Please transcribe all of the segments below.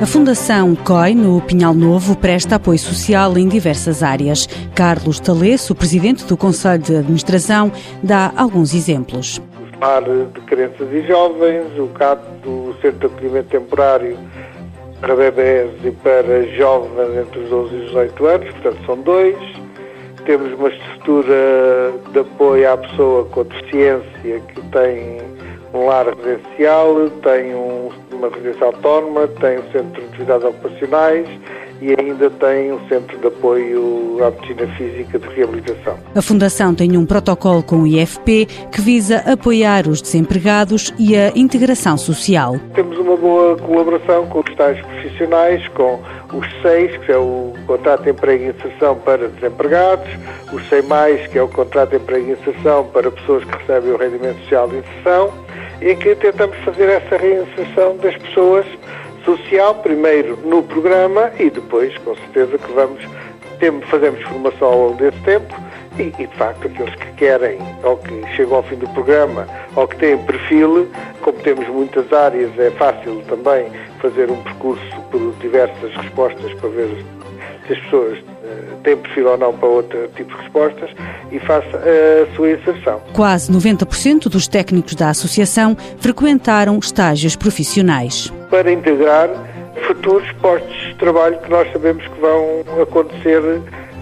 A Fundação COI, no Pinhal Novo, presta apoio social em diversas áreas. Carlos Talesso, presidente do Conselho de Administração, dá alguns exemplos. O par de crianças e jovens, o CAP do Centro de Acolhimento Temporário para bebés e para jovens entre os 12 e os 18 anos, portanto são dois. Temos uma estrutura de apoio à pessoa com deficiência que tem um lar residencial, tem um, uma residência autónoma, tem um centro de atividades ocupacionais e ainda tem um centro de apoio à medicina física de reabilitação. A Fundação tem um protocolo com o IFP que visa apoiar os desempregados e a integração social. Temos uma boa colaboração com os tais profissionais, com os SEIS, que é o Contrato de Emprego e Inserção para Desempregados, o SEI+, que é o Contrato de Emprego e Inserção para pessoas que recebem o rendimento social de inserção, em que tentamos fazer essa reinserção das pessoas social, primeiro no programa e depois, com certeza, que vamos, temos, fazemos formação ao longo desse tempo e, e, de facto, aqueles que querem ou que chegam ao fim do programa ou que têm perfil, como temos muitas áreas, é fácil também fazer um percurso por diversas respostas para ver se as pessoas uh, têm perfil ou não para outro tipo de respostas e faça a sua inserção. Quase 90% dos técnicos da associação frequentaram estágios profissionais. Para integrar futuros postos de trabalho que nós sabemos que vão acontecer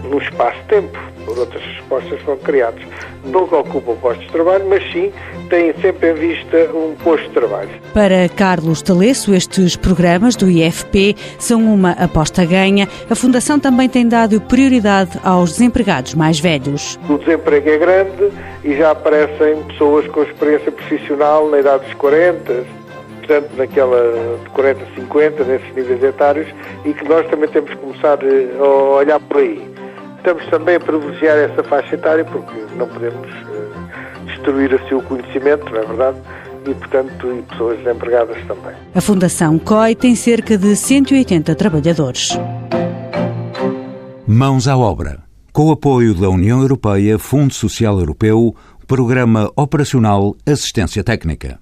no espaço-tempo, por outras respostas foram criadas. Nunca ocupam postos de trabalho, mas sim têm sempre em vista um posto de trabalho. Para Carlos Talesso, estes programas do IFP são uma aposta ganha. A Fundação também tem dado prioridade aos desempregados mais velhos. O desemprego é grande e já aparecem pessoas com experiência profissional na idade dos 40, portanto, naquela de 40, 50, nesses níveis etários, e que nós também temos que começar a olhar por aí. Estamos também a privilegiar essa faixa etária porque não podemos uh, destruir assim o conhecimento, não é verdade? E, portanto, e pessoas desempregadas também. A Fundação COI tem cerca de 180 trabalhadores. Mãos à obra. Com o apoio da União Europeia, Fundo Social Europeu, Programa Operacional Assistência Técnica.